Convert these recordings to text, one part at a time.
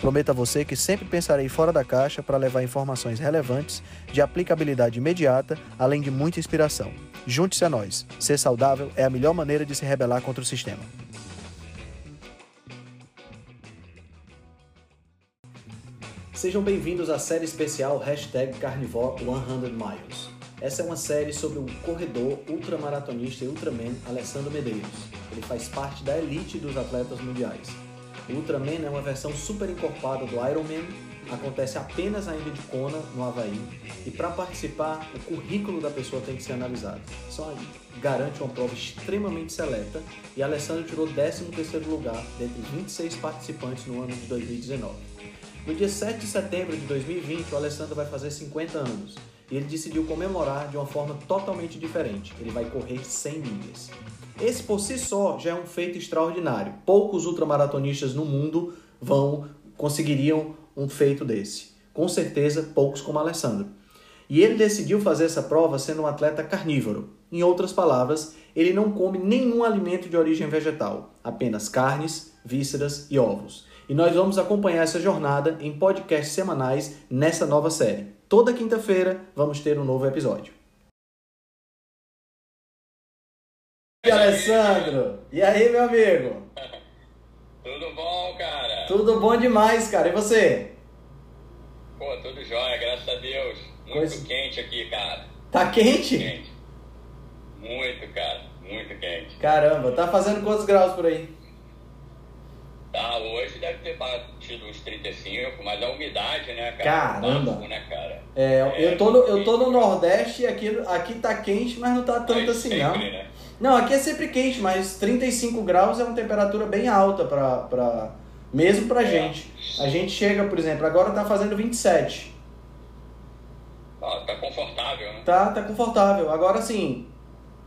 Prometo a você que sempre pensarei fora da caixa para levar informações relevantes, de aplicabilidade imediata, além de muita inspiração. Junte-se a nós. Ser saudável é a melhor maneira de se rebelar contra o sistema. Sejam bem-vindos à série especial Hashtag Carnivore 100 Miles. Essa é uma série sobre o corredor ultramaratonista e ultraman Alessandro Medeiros. Ele faz parte da elite dos atletas mundiais. O Ultraman é uma versão super encorpada do Ironman, acontece apenas na ilha de Kona, no Havaí, e para participar, o currículo da pessoa tem que ser analisado. Só garante uma prova extremamente seleta e Alessandro tirou 13º lugar dentre 26 participantes no ano de 2019. No dia 7 de setembro de 2020, o Alessandro vai fazer 50 anos e ele decidiu comemorar de uma forma totalmente diferente. Ele vai correr 100 milhas. Esse por si só já é um feito extraordinário. Poucos ultramaratonistas no mundo vão conseguiriam um feito desse. Com certeza, poucos como Alessandro. E ele decidiu fazer essa prova sendo um atleta carnívoro. Em outras palavras, ele não come nenhum alimento de origem vegetal, apenas carnes, vísceras e ovos. E nós vamos acompanhar essa jornada em podcasts semanais nessa nova série. Toda quinta-feira vamos ter um novo episódio. Alessandro? E aí, meu amigo? Tudo bom, cara? Tudo bom demais, cara. E você? Pô, tudo jóia, graças a Deus. Muito Coisa... quente aqui, cara. Tá quente? Quente. Muito, cara. Muito quente. Caramba, tá fazendo quantos graus por aí? Tá, hoje deve ter batido uns 35, mas a umidade, né, cara? Caramba! Bafo, né, cara? É, é, eu, tô no, eu tô no Nordeste e aqui, aqui tá quente, mas não tá tanto assim, sempre, não. Né? Não, aqui é sempre quente, mas 35 graus é uma temperatura bem alta pra, pra, mesmo pra é. gente. A gente chega, por exemplo, agora tá fazendo 27. Ah, tá confortável, né? Tá, tá confortável. Agora sim,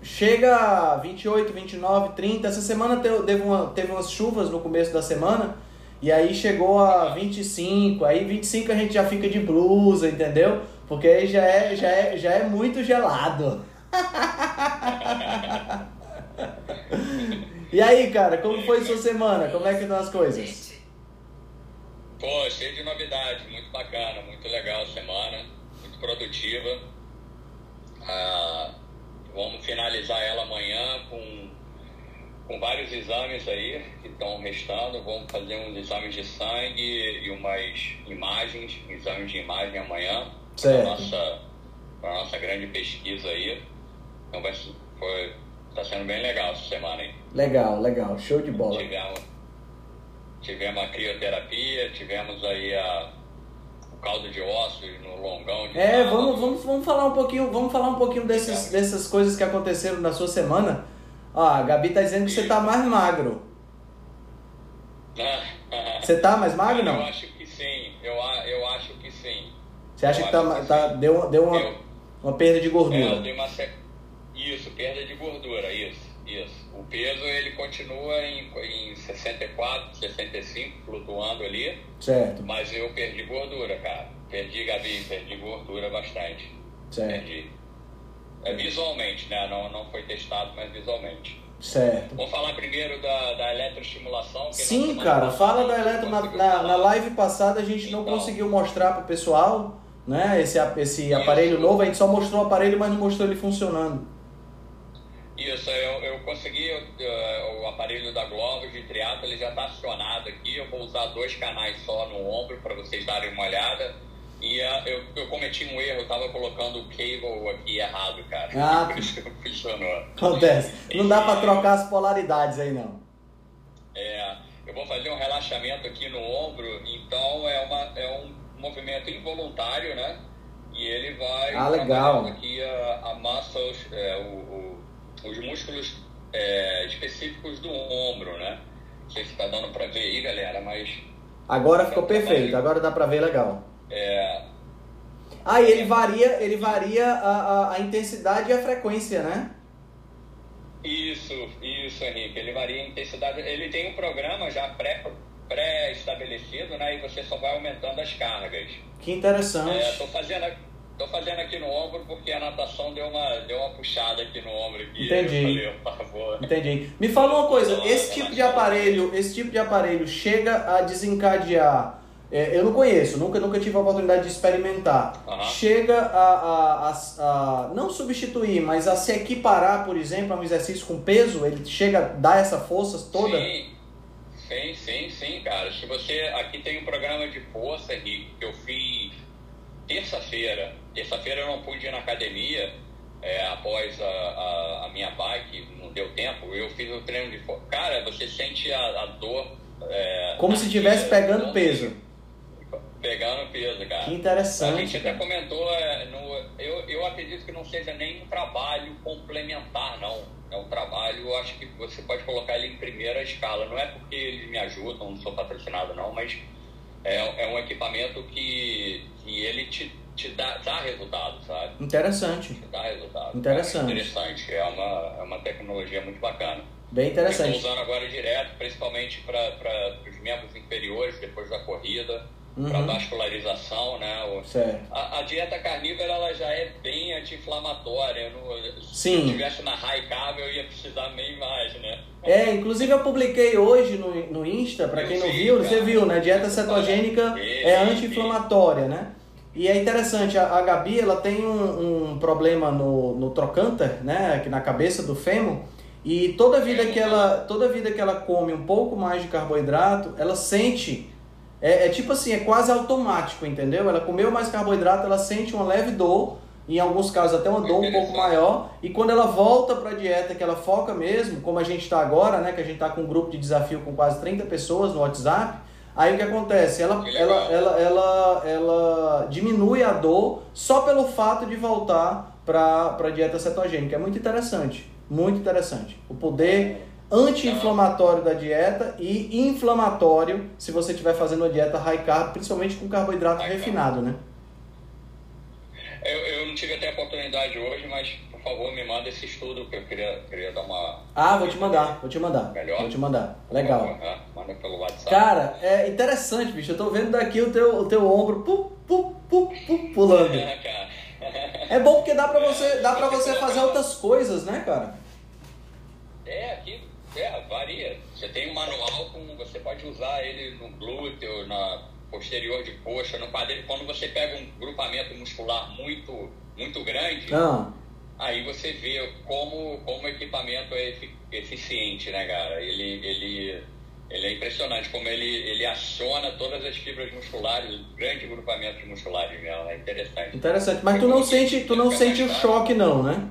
chega a 28, 29, 30. Essa semana teve, uma, teve umas chuvas no começo da semana. E aí chegou a 25, aí 25 a gente já fica de blusa, entendeu? Porque aí já é, já é, já é muito gelado. e aí, cara, como foi sua semana? Como é que estão as coisas? Pô, cheio de novidade, muito bacana, muito legal a semana, muito produtiva. Ah, vamos finalizar ela amanhã com, com vários exames aí que estão restando. Vamos fazer uns exames de sangue e umas imagens, exames de imagem amanhã. Certo. Para nossa, para nossa grande pesquisa aí. Então vai, foi, tá sendo bem legal essa semana aí. Legal, legal, show de bola. Tivemos, tivemos a crioterapia, tivemos aí a, o caldo de ossos no longão de É, vamos, vamos, vamos falar um pouquinho, vamos falar um pouquinho desses, dessas coisas que aconteceram na sua semana. Ó, a Gabi tá dizendo que você tá mais magro. Você tá mais magro não? Eu acho que sim, eu, eu acho que sim. Você acha que, tá, que tá, deu, deu uma, eu, uma perda de gordura? É, eu dei uma, isso, perda de gordura, isso, isso. O peso ele continua em, em 64, 65, flutuando ali. Certo. Mas eu perdi gordura, cara. Perdi, Gabi, perdi gordura bastante. Certo. Perdi. É, visualmente, né? Não, não foi testado, mas visualmente. Certo. Vamos falar primeiro da, da eletroestimulação. Sim, cara, fala da eletro. Na, na, na, live passada a gente então, não conseguiu mostrar para o pessoal né, esse, esse aparelho novo, a gente só mostrou o aparelho, mas não mostrou ele funcionando. Isso, eu, eu consegui uh, o aparelho da Globo de triatlo, ele já está acionado aqui. Eu vou usar dois canais só no ombro para vocês darem uma olhada. E uh, eu, eu cometi um erro, eu estava colocando o cable aqui errado, cara. Ah, Por isso que funcionou. Acontece. Não dá para trocar as polaridades aí, não. É, eu vou fazer um relaxamento aqui no ombro, então é, uma, é um movimento involuntário, né? E ele vai ah, legal. aqui a, a muscles, é, o, o os músculos é, específicos do ombro, né? Não sei se está dando para ver aí, galera, mas... Agora ficou perfeito, agora dá para ver legal. É... Ah, e ele varia, ele varia a, a, a intensidade e a frequência, né? Isso, isso, Henrique. Ele varia a intensidade. Ele tem um programa já pré pré-estabelecido, né? E você só vai aumentando as cargas. Que interessante. É, tô fazendo, tô fazendo aqui no ombro porque a natação deu uma, deu uma puxada aqui no ombro. Aqui. Entendi. Falei, por favor. Entendi. Me fala uma coisa, esse tipo de aparelho, esse tipo de aparelho chega a desencadear é, eu não conheço, nunca, nunca tive a oportunidade de experimentar. Aham. Chega a, a, a, a não substituir, mas a se equiparar, por exemplo, a um exercício com peso, ele chega a dar essa força toda? Sim, sim, sim, sim, cara. Se você. Aqui tem um programa de força, Henrique, que eu fiz terça-feira. Terça-feira eu não pude ir na academia é, após a, a, a minha bike, não deu tempo. Eu fiz o treino de força. Cara, você sente a, a dor. é, Como se estivesse pegando como peso. Pegando peso, cara. Que A interessante. gente até cara. comentou, é, no, eu, eu acredito que não seja nem um trabalho complementar, não. É um trabalho, eu acho que você pode colocar ele em primeira escala. Não é porque eles me ajudam, não sou patrocinado, não, mas é, é um equipamento que, que ele te, te dá, dá resultado, sabe? Interessante. Te dá resultado. Interessante. É interessante. É uma, é uma tecnologia muito bacana. Bem Estou interessante. usando agora direto, principalmente para os membros inferiores, depois da corrida, para Uhum. vascularização, né? O- a, a dieta carnívora ela já é bem anti-inflamatória. Se eu estivesse na high carb, eu ia precisar bem mais, né? É, inclusive eu publiquei hoje no, no Insta, Eu quem não vi, viu, você cara. viu, né? Dieta cetogênica é anti-inflamatória, né? E é interessante, a, a Gabi, ela tem um, um problema no, no trocânter, né? Aqui na cabeça do fêmur. E toda vida que ela, toda vida que ela come um pouco mais de carboidrato, ela sente é, é tipo assim, é quase automático, entendeu? Ela comeu mais carboidrato, ela sente uma leve dor, em alguns casos até uma dor um pouco maior, e quando ela volta para a dieta, que ela foca mesmo, como a gente está agora, né, que a gente está com um grupo de desafio com quase 30 pessoas no WhatsApp, aí o que acontece? Ela, ela, ela, ela, ela diminui a dor só pelo fato de voltar para a dieta cetogênica. É muito interessante, muito interessante. O poder anti-inflamatório da dieta e inflamatório se você estiver fazendo uma dieta high carb, principalmente com carboidrato High carb. refinado, né? Eu, eu não tive até a oportunidade hoje, mas por favor me manda esse estudo que eu queria, queria dar uma. Ah, vou te mandar, vou te mandar. Melhor? Vou te mandar. Legal. Aham, Manda pelo WhatsApp. Cara, é interessante, bicho. Eu tô vendo daqui o teu, o teu ombro pu, pu, pu, pu, pulando. É, cara. É bom porque dá pra você, dá pra você fazer outras coisas, né, cara? É, aqui é, varia. Você tem um manual com. Você pode usar ele no glúteo, na posterior de coxa, no quadril. Quando você pega um grupamento muscular muito, muito grande, Ah, aí você vê como, como o equipamento é efi- eficiente, né, cara? Ele, ele, ele é impressionante como ele, ele aciona todas as fibras musculares, grandes grupamentos musculares mesmo. É interessante. interessante. Mas tu não sente, tu não sente o choque, não, né?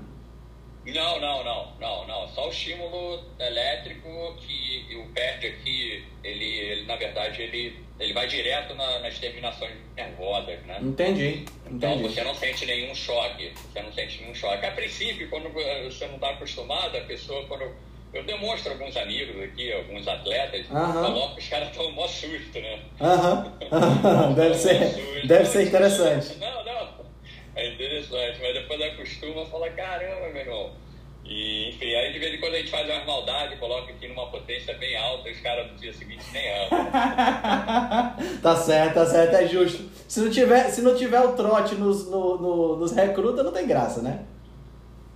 Não, não, não, não, não. Só o estímulo elétrico que o perde aqui, ele, ele na verdade, ele, ele vai direto na- nas terminações nervosas, né? Entendi, Então entendi. você não sente nenhum choque, você não sente nenhum choque. A princípio, quando você não está acostumado, a pessoa, quando eu demonstro alguns amigos aqui, alguns atletas, Aham. coloco os caras estão mó susto, né? Aham, aham. deve ser, deve ser interessante. Não, não. É interessante, mas depois acostuma e fala, caramba, meu irmão. E, enfim, aí de vez em quando a gente faz umas maldades, coloca aqui numa potência bem alta, os caras no dia seguinte nem amam. tá certo, tá certo, é justo. Se não tiver, se não tiver o trote nos, no, no- nos recrutas, não tem graça, né?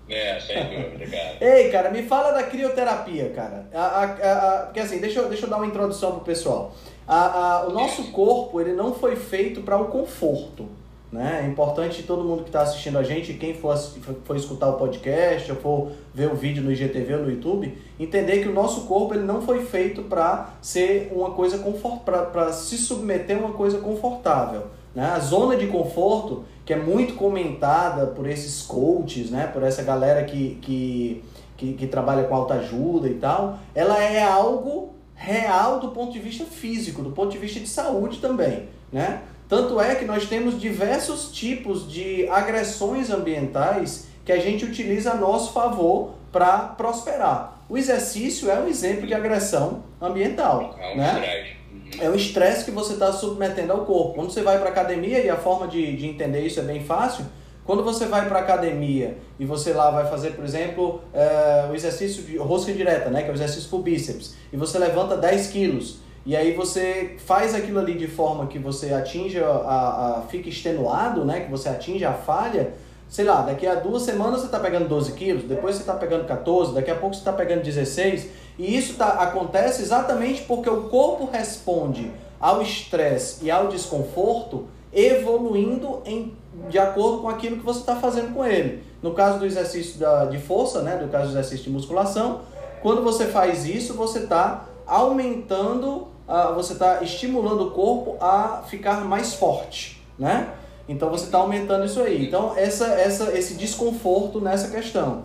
É, sem dúvida, cara. Ei, cara, me fala da crioterapia, cara. A, a, a- porque assim, deixa eu, deixa eu dar uma introdução pro pessoal. A, a- o nosso corpo, ele não foi feito para o conforto. Né? É importante todo mundo que está assistindo a gente, quem for, for escutar o podcast ou for ver o vídeo no IGTV ou no YouTube, entender que o nosso corpo ele não foi feito para ser uma coisa para se submeter a uma coisa confortável. Né? A zona de conforto, que é muito comentada por esses coaches, né? por essa galera que, que, que, que trabalha com autoajuda e tal, ela é algo real do ponto de vista físico, do ponto de vista de saúde também. Né? Tanto é que nós temos diversos tipos de agressões ambientais que a gente utiliza a nosso favor para prosperar. O exercício é um exemplo de agressão ambiental. É um né? estresse. É o estresse que você está submetendo ao corpo. Quando você vai para academia, e a forma de, de entender isso é bem fácil, quando você vai para academia e você lá vai fazer, por exemplo, é, o exercício de rosca direta, né, que é o exercício por bíceps, e você levanta 10 quilos, e aí você faz aquilo ali de forma que você atinja, a, a, fica extenuado, né, que você atinja a falha, sei lá, daqui a duas semanas você está pegando 12 quilos, depois você está pegando 14, daqui a pouco você está pegando 16, e isso tá, acontece exatamente porque o corpo responde ao estresse e ao desconforto evoluindo em, de acordo com aquilo que você está fazendo com ele. No caso do exercício da, de força, né, no caso do exercício de musculação, quando você faz isso, você está aumentando, você está estimulando o corpo a ficar mais forte, né? Então você está aumentando isso aí. Então essa, essa, esse desconforto nessa questão.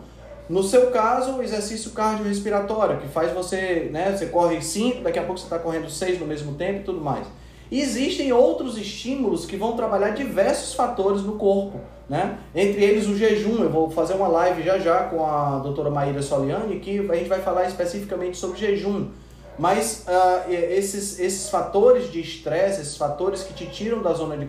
No seu caso, o exercício cardiorrespiratório, que faz você, né, você corre 5, daqui a pouco você está correndo 6 no mesmo tempo e tudo mais. Existem outros estímulos que vão trabalhar diversos fatores no corpo, né? Entre eles o jejum. Eu vou fazer uma live já já com a doutora Maíra Soliani, que a gente vai falar especificamente sobre jejum. Mas uh, esses, esses fatores de estresse, esses fatores que te tiram da zona de,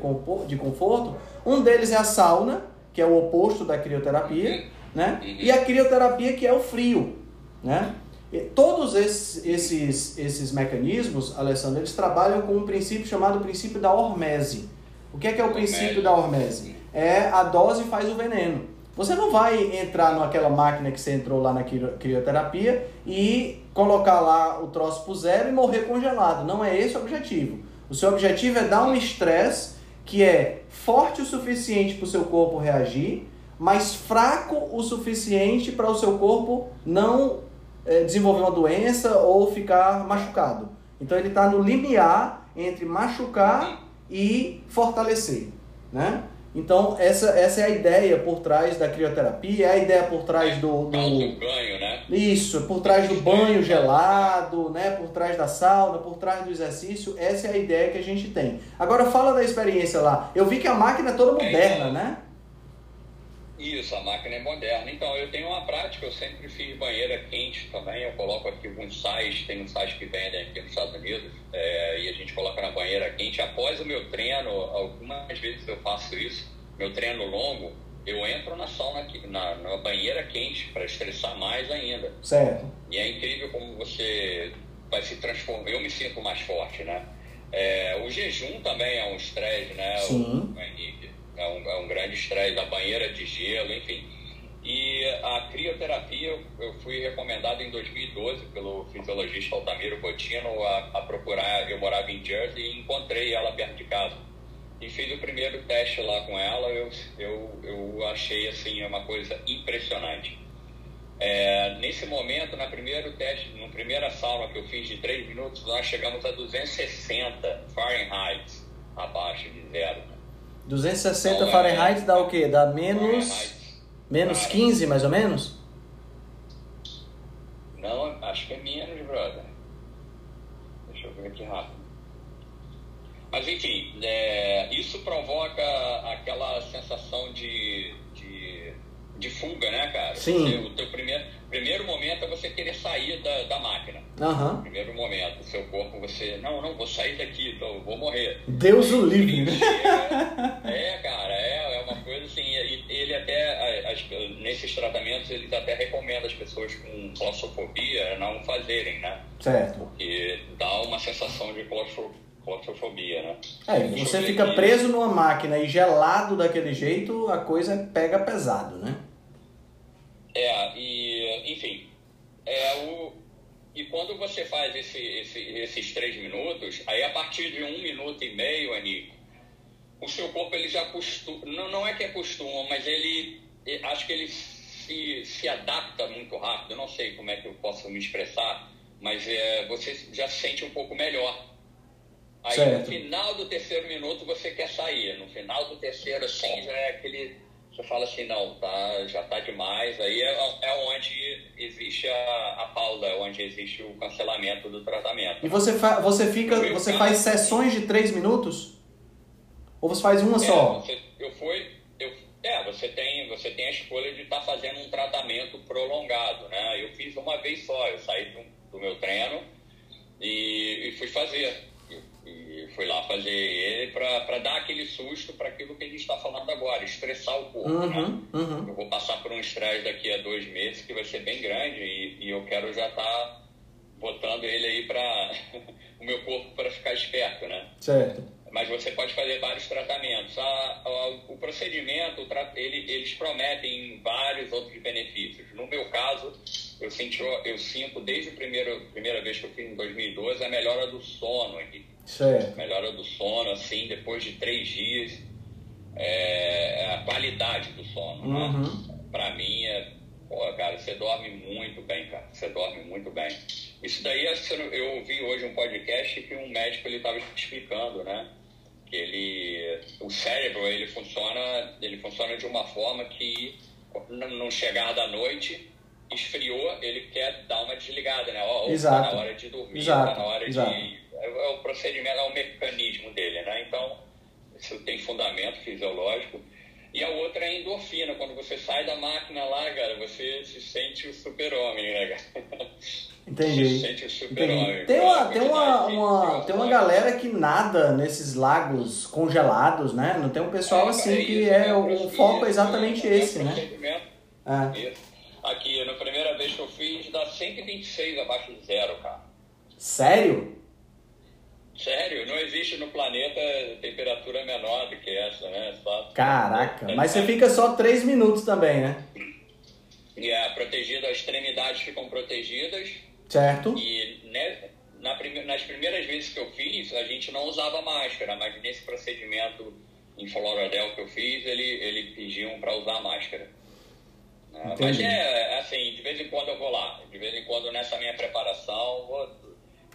de conforto, um deles é a sauna, que é o oposto da crioterapia, né? E a crioterapia, que é o frio, né? E todos esses, esses, esses mecanismos, Alessandro, eles trabalham com um princípio chamado princípio da hormese. O que é, que é o princípio da hormese? É a dose faz o veneno. Você não vai entrar naquela máquina que você entrou lá na crioterapia e colocar lá o troço pro zero e morrer congelado. Não é esse o objetivo. O seu objetivo é dar um estresse que é forte o suficiente para o seu corpo reagir, mas fraco o suficiente para o seu corpo não é, desenvolver uma doença ou ficar machucado. Então ele está no limiar entre machucar e fortalecer, né? Então essa, essa é a ideia por trás da crioterapia, é a ideia por trás do, do... banho, né? Isso, por trás do banho gelado, né? Por trás da sauna, por trás do exercício, essa é a ideia que a gente tem. Agora fala da experiência lá. Eu vi que a máquina é toda moderna, né? Isso, a máquina é moderna. Então, eu tenho uma prática, eu sempre fiz banheira quente também. Eu coloco aqui alguns sais, tem um sais que vendem aqui nos Estados Unidos, é, e a gente coloca na banheira quente. Após o meu treino, algumas vezes eu faço isso, meu treino longo, eu entro na sauna, na, na banheira quente para estressar mais ainda. Certo. E é incrível como você vai se transformar. Eu me sinto mais forte, né? É, o jejum também é um estresse, né? Sim. O, Henrique é um, é um grande estresse, a banheira de gelo, enfim. E a crioterapia, eu fui recomendado em 2012 pelo fisiologista Altamiro Cotino a, a procurar. Eu morava em Jersey e encontrei ela perto de casa. E fiz o primeiro teste lá com ela, eu, eu, eu achei assim uma coisa impressionante. É, nesse momento, na primeiro teste, na primeira sauna que eu fiz de 3 minutos, nós chegamos a 260 Fahrenheit abaixo de zero. 260 então, Fahrenheit dá o quê? Dá menos. Menos 15, mais ou menos? Não, acho que é menos, brother. Deixa eu ver aqui rápido. Mas enfim, é, isso provoca aquela sensação de, de, de fuga, né, cara? Sim. Você, o teu primeiro, primeiro momento é você querer sair da, da máquina. Uhum. Primeiro momento, seu corpo, você, não, não, vou sair daqui, então, vou morrer. Deus o livre, né? É, cara, é, é uma coisa assim, ele até, nesses tratamentos, ele até recomenda as pessoas com claustrofobia não fazerem, né? Certo. Porque dá uma sensação de claustrofobia, né? É, você fica preso numa máquina e gelado daquele jeito, a coisa pega pesado, né? É, e, enfim, é o e quando você faz esse, esse, esses três minutos, aí a partir de um minuto e meio, Anico, o seu corpo ele já costuma, não, não é que é costuma, mas ele, acho que ele se, se adapta muito rápido, eu não sei como é que eu posso me expressar, mas é, você já se sente um pouco melhor. Aí certo. no final do terceiro minuto você quer sair, no final do terceiro assim já é aquele você fala assim, não, tá, já tá demais, aí é, é onde existe a, a pausa, é onde existe o cancelamento do tratamento. E você, fa você fica, você faz sessões de três minutos? Ou você faz uma é, só? Você, eu fui, eu, é, você tem, você tem a escolha de estar tá fazendo um tratamento prolongado, né? Eu fiz uma vez só, eu saí do, do meu treino e, e fui fazer. Eu, fui lá fazer ele para dar aquele susto para aquilo que a gente está falando agora, estressar o corpo. Uhum, né? uhum. Eu vou passar por um estresse daqui a dois meses que vai ser bem grande e, e eu quero já estar tá botando ele aí para o meu corpo para ficar esperto, né? Certo mas você pode fazer vários tratamentos. A, a, o procedimento, ele, eles prometem vários outros benefícios. No meu caso, eu, senti, eu sinto desde a primeira, primeira vez que eu fiz em 2012 a melhora do sono. Certo. Melhora do sono, assim, depois de três dias. É, a qualidade do sono, né? uhum. né? Para mim, é, pô, cara, você dorme muito bem, cara. Você dorme muito bem. Isso daí, eu ouvi hoje um podcast que um médico ele estava explicando, né? que ele, o cérebro ele funciona, ele funciona de uma forma que não chegar da noite esfriou, ele quer dar uma desligada, né? Ó, Exato. Tá na hora de dormir, Exato. tá na hora Exato. de é, é o procedimento, é o mecanismo dele, né? Então isso tem fundamento fisiológico. E a outra é a endorfina. Quando você sai da máquina lá, cara, você se sente o super-homem, né, cara? Entendi. Se sente o super-homem. Tem uma, tem uma, uma, tem uma galera que nada nesses lagos congelados, né? Não tem um pessoal É, assim é que é né? o foco é exatamente É, é esse, né? É. Isso. Aqui, na primeira vez que eu fiz, dá 126 abaixo de zero, cara. Sério? Sério, não existe no planeta temperatura menor do que essa, né? Só... Caraca, mas você fica só 3 minutos também, né? E é protegido, as extremidades ficam protegidas. Certo. E né, na prime... nas primeiras vezes que eu fiz, a gente não usava máscara, mas nesse procedimento em Florodel que eu fiz, ele, ele pediam para usar máscara. Né? Mas é assim, de vez em quando eu vou lá, de vez em quando nessa minha preparação, vou,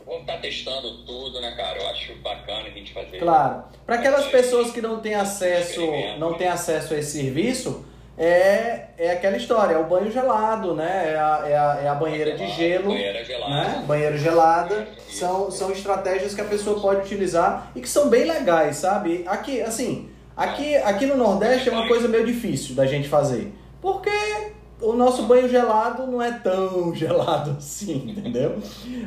vou estar testando tudo, né, cara? Eu acho bacana a gente fazer. Claro. Para aquelas pessoas que não têm acesso, não têm acesso a esse serviço, é, é aquela história, é o banho gelado, né? É a, é a, é a banheira de gelo. Banheira gelada. Né? Banheira gelada. São, são estratégias que a pessoa pode utilizar e que são bem legais, sabe? Aqui, assim, aqui, aqui no Nordeste é uma coisa meio difícil da gente fazer. Porque o nosso banho gelado não é tão gelado assim, entendeu?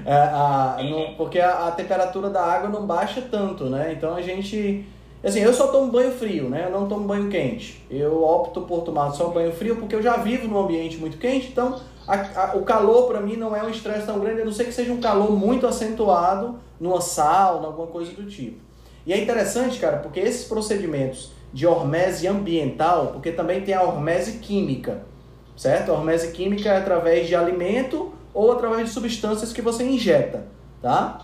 É, a, não, porque a, a temperatura da água não baixa tanto, né? Então a gente Assim, eu só tomo banho frio, né? Eu não tomo banho quente. Eu opto por tomar só banho frio porque eu já vivo num ambiente muito quente, então a, o calor para mim não é um estresse tão grande, a não ser que seja um calor muito acentuado numa sauna, alguma coisa do tipo. E é interessante, cara, porque esses procedimentos de hormese ambiental, porque também tem a hormese química, certo? A hormese química é através de alimento ou através de substâncias que você injeta, tá?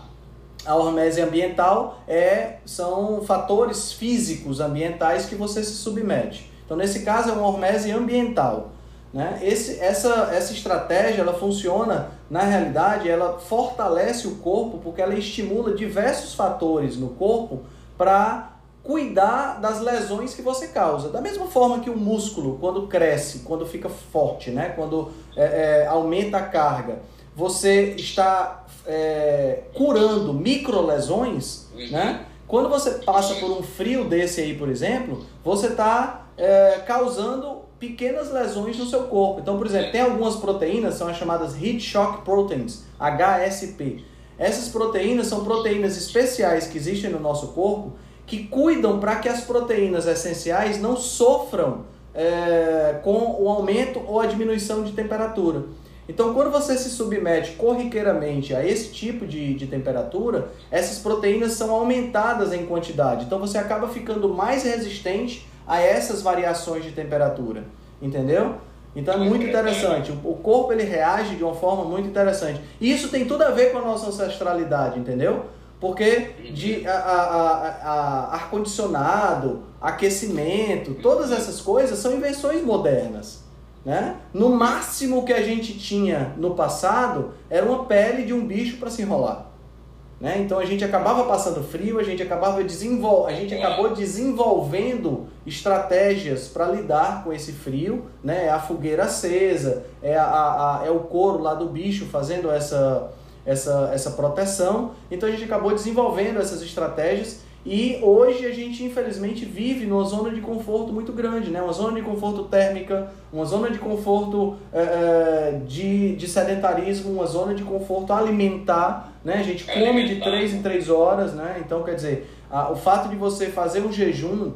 A hormese ambiental é, são fatores físicos ambientais que você se submete. Então, nesse caso, é uma hormese ambiental. Né? Esse, essa, essa estratégia ela funciona, na realidade, ela fortalece o corpo porque ela estimula diversos fatores no corpo para cuidar das lesões que você causa. Da mesma forma que o músculo, quando cresce, quando fica forte, né? quando é, é, aumenta a carga, você está é, curando microlesões, uhum. né? Quando você passa por um frio desse aí, por exemplo, você está é, causando pequenas lesões no seu corpo. Então, por exemplo, tem algumas proteínas, são as chamadas Heat Shock Proteins, HSP. Essas proteínas são proteínas especiais que existem no nosso corpo que cuidam para que as proteínas essenciais não sofram é, com o aumento ou a diminuição de temperatura. Então, quando você se submete corriqueiramente a esse tipo de, de temperatura, essas proteínas são aumentadas em quantidade. Então, você acaba ficando mais resistente a essas variações de temperatura. Entendeu? Então, é muito interessante. O corpo ele reage de uma forma muito interessante. E isso tem tudo a ver com a nossa ancestralidade, entendeu? Porque de a, a, a, ar-condicionado, aquecimento, todas essas coisas são invenções modernas. Né? No máximo que a gente tinha no passado era uma pele de um bicho para se enrolar. Né? Então a gente acabava passando frio, a gente acabava desenvol... a gente acabou desenvolvendo estratégias para lidar com esse frio, né? É a fogueira acesa, é, a, a, é o couro lá do bicho fazendo essa, essa, essa proteção. Então a gente acabou desenvolvendo essas estratégias E hoje a gente, infelizmente, vive numa zona de conforto muito grande, né? Uma zona de conforto térmica, uma zona de conforto é, de, de sedentarismo, uma zona de conforto alimentar, né? A gente come de 3 em 3 horas, né? Então, quer dizer, a, o fato de você fazer um jejum,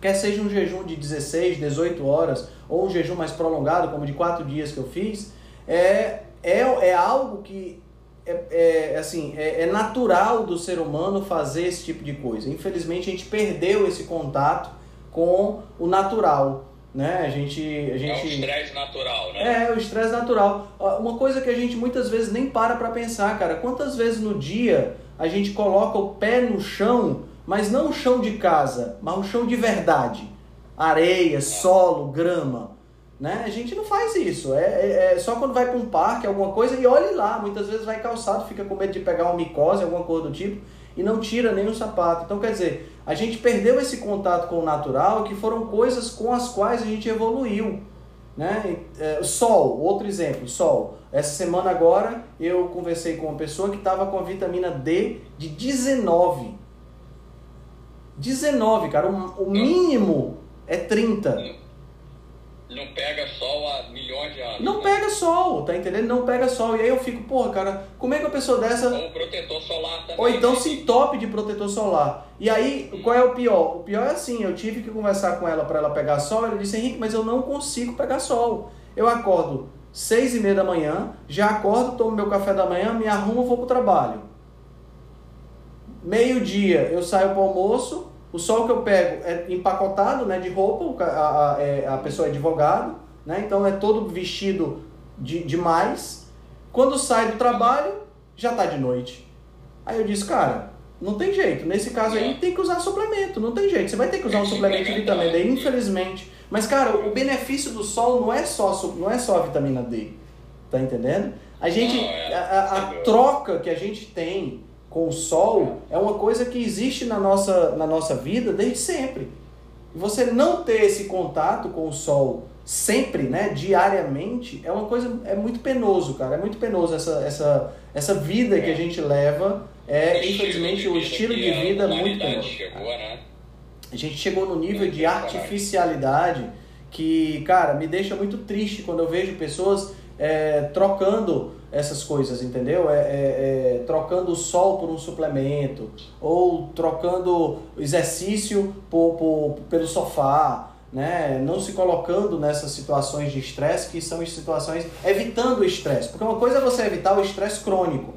quer seja um jejum de 16, 18 horas, ou um jejum mais prolongado, como de 4 dias que eu fiz, é, é, é algo que é, é assim, é, é, natural do ser humano fazer esse tipo de coisa. Infelizmente a gente perdeu esse contato com o natural. Né? A gente, a gente... É o estresse natural, né? É, o estresse natural. Uma coisa que a gente muitas vezes nem para para pensar, cara. Quantas vezes no dia a gente coloca o pé no chão, mas não o chão de casa, mas o chão de verdade? Areia, solo, grama. Né? A gente não faz isso. É, é, é só quando vai para um parque, alguma coisa, e olhe lá. Muitas vezes vai calçado, fica com medo de pegar uma micose, alguma coisa do tipo, e não tira o sapato. Então, quer dizer, a gente perdeu esse contato com o natural, que foram coisas com as quais a gente evoluiu. Né? É, sol, outro exemplo, sol. Essa semana agora eu conversei com uma pessoa que estava com a vitamina D de 19. 19, cara. O, o mínimo é 30 não pega sol há milhões de anos. Não né? pega sol, tá entendendo? Não pega sol. E aí eu fico, porra, cara, como é que a pessoa dessa. Ou protetor solar também. Ou então se entope de protetor solar. E aí, qual é o pior? O pior é assim, eu tive que conversar com ela para ela pegar sol. Ela disse, Henrique, mas eu não consigo pegar sol. Eu acordo seis e meia da manhã, já acordo, tomo meu café da manhã, me arrumo vou pro trabalho. Meio-dia eu saio pro almoço, o sol que eu pego é empacotado né, de roupa, a, a, é, a pessoa é advogado, né, então é todo vestido de, demais. Quando sai do trabalho, já está de noite. Aí eu disse, cara, não tem jeito. Nesse caso aí, tem que usar suplemento. Não tem jeito. Você vai ter que usar um suplemento de vitamina D, infelizmente. Mas, cara, o benefício do sol não é só, não é só a vitamina D. Tá entendendo? A gente. A, a, a troca que a gente tem com o sol é uma coisa que existe na nossa, na nossa vida desde sempre. E você não ter esse contato com o sol sempre, né, diariamente, é uma coisa é muito penoso, cara. É muito penoso essa essa essa vida que a gente leva. É, infelizmente, o estilo de vida é muito penoso. Chegou, né? A gente chegou no nível de artificialidade que, cara, me deixa muito triste quando eu vejo pessoas é, trocando essas coisas, entendeu? É, é, é, trocando o sol por um suplemento, ou trocando exercício por, por, pelo sofá, né? Não se colocando nessas situações de estresse que são situações evitando o estresse, porque uma coisa é você evitar o estresse crônico,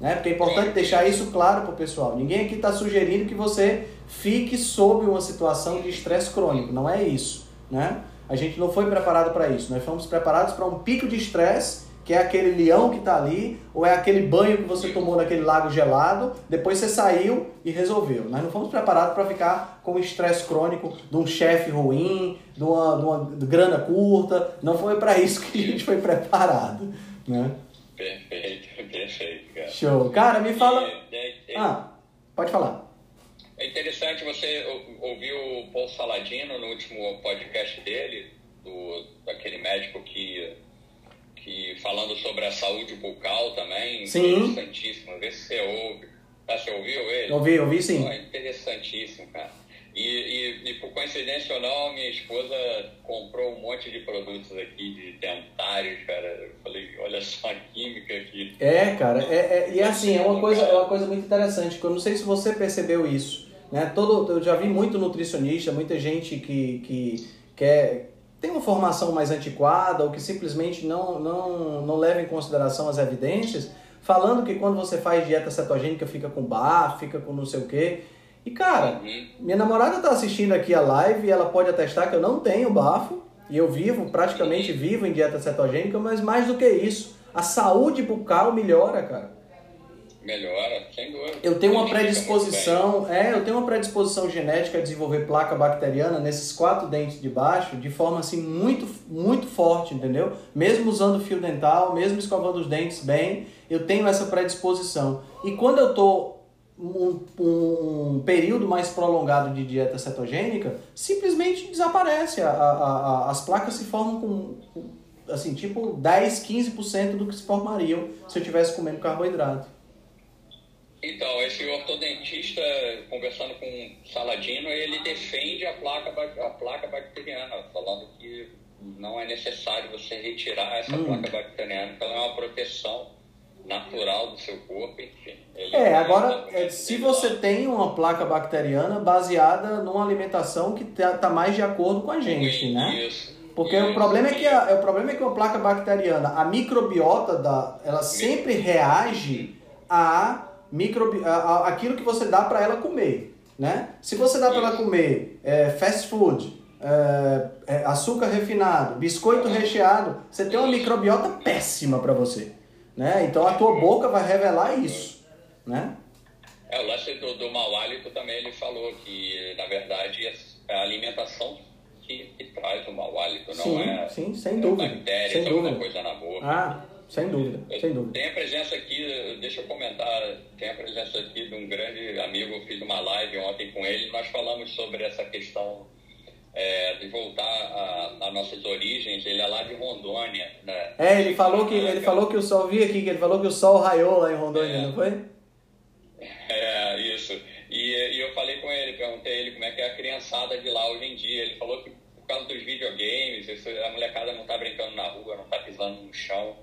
né? Porque é importante deixar isso claro para o pessoal. Ninguém aqui está sugerindo que você fique sob uma situação de estresse crônico, não é isso, né? A gente não foi preparado para isso. Nós fomos preparados para um pico de estresse que é aquele leão que está ali, ou é aquele banho que você tomou naquele lago gelado, depois você saiu e resolveu. Nós não fomos preparados para ficar com estresse crônico de um chefe ruim, de uma, de uma grana curta. Não foi para isso que a gente foi preparado. Né? Perfeito, perfeito, cara. Show. Cara, me fala. Ah, pode falar. É interessante você ouvir o Paul Saladino no último podcast dele, do, daquele médico que que falando sobre a saúde bucal também, sim. interessantíssimo. Vê se você ouve. Ah, você ouviu ele? Ouvi, ouvi sim. é interessantíssimo, cara. E, e, e, por coincidência ou não, minha esposa comprou um monte de produtos aqui, de dentários, cara. Eu falei, olha só a química aqui. É, cara, é, é, e assim, é uma, coisa, é uma coisa muito interessante, que eu não sei se você percebeu isso. Né? Todo, eu já vi muito nutricionista, muita gente que, que quer tem uma formação mais antiquada ou que simplesmente não, não, não leva em consideração as evidências, falando que quando você faz dieta cetogênica fica com bar, fica com não sei o quê. E cara, uhum. minha namorada está assistindo aqui a live e ela pode atestar que eu não tenho bafo e eu vivo, praticamente vivo em dieta cetogênica, mas mais do que isso, a saúde bucal melhora, cara. Melhora, sem dúvida. Eu tenho uma predisposição, é, eu tenho uma predisposição genética a desenvolver placa bacteriana nesses quatro dentes de baixo, de forma assim muito, muito forte, entendeu? Mesmo usando fio dental, mesmo escovando os dentes bem, eu tenho essa predisposição. E quando eu tô um, um, período mais prolongado de dieta cetogênica, simplesmente desaparece. A, a, a, as placas se formam com, assim, tipo 10, 15% do que se formariam se eu tivesse comendo carboidrato. Então, esse ortodontista, conversando com o Saladino, ele defende a placa, a placa bacteriana, falando que não é necessário você retirar essa hum. placa bacteriana, então é uma proteção natural do seu corpo, enfim. é, agora, é, se você tem uma placa bacteriana baseada numa alimentação que está tá mais de acordo com a gente, né? Isso. Porque isso, o problema é que a, o problema é que uma placa bacteriana, a microbiota da, ela sempre reage a microbi, a, a, aquilo que você dá para ela comer, né? Se você dá para ela comer é, fast food, é, é, açúcar refinado, biscoito recheado, você tem uma microbiota péssima para você. Né? Então a tua boca vai revelar isso. Né? É, o lance do, do mau hálito também ele falou que, na verdade, é a alimentação que, que traz o mau hálito, não sim, é, sim, sem dúvida. bactéria, sem dúvida. coisa na boca. Ah, sem dúvida, sem dúvida. Tem a presença aqui, deixa eu comentar, tem a presença aqui de um grande amigo, eu fiz uma live ontem com ele, nós falamos sobre essa questão é, de voltar às nossas origens, ele é lá de Rondônia. Né? É, ele falou que ele falou que o sol vi aqui, que ele falou que o sol raiou lá em Rondônia, é, não foi? É, isso. E, e, eu falei com ele, perguntei ele como é que é a criançada de lá hoje em dia. Ele falou que por causa dos videogames, a molecada não tá brincando na rua, não tá pisando no chão.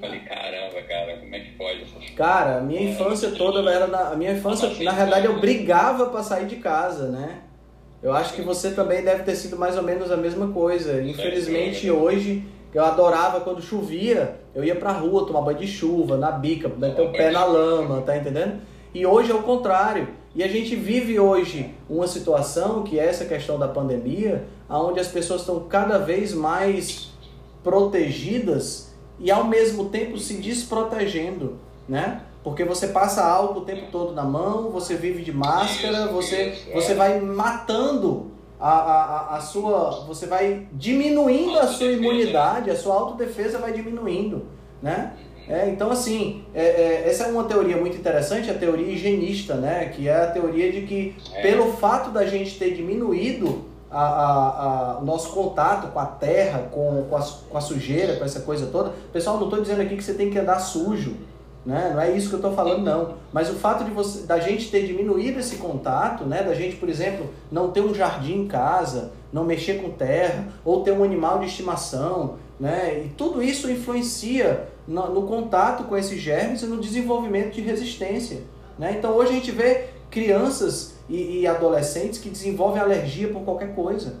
Falei, caramba, cara, como é que pode essas Cara, a minha infância toda era na. A minha infância, na realidade, eu brigava para sair de casa, né? Eu acho que você também deve ter sido mais ou menos a mesma coisa. Infelizmente, hoje, eu adorava quando chovia, eu ia pra rua tomar banho de chuva, na bica, meter o pé na lama, tá entendendo? E hoje é o contrário. E a gente vive hoje uma situação que é essa questão da pandemia, onde as pessoas estão cada vez mais protegidas e ao mesmo tempo se desprotegendo, né? Porque você passa álcool o tempo todo na mão, você vive de máscara, você, isso, você é. vai matando a, a, a sua. Você vai diminuindo a sua imunidade, a sua autodefesa vai diminuindo. Né? É, então, assim, é, é, essa é uma teoria muito interessante, a teoria higienista, né? que é a teoria de que, é. pelo fato da gente ter diminuído a, a, a, o nosso contato com a terra, com, com, a, com a sujeira, com essa coisa toda, pessoal, não estou dizendo aqui que você tem que andar sujo. Né? Não é isso que eu estou falando, não. Mas o fato de você, da gente ter diminuído esse contato, né? da gente, por exemplo, não ter um jardim em casa, não mexer com terra, ou ter um animal de estimação, né? e tudo isso influencia no, no contato com esses germes e no desenvolvimento de resistência. Né? Então hoje a gente vê crianças e, e adolescentes que desenvolvem alergia por qualquer coisa.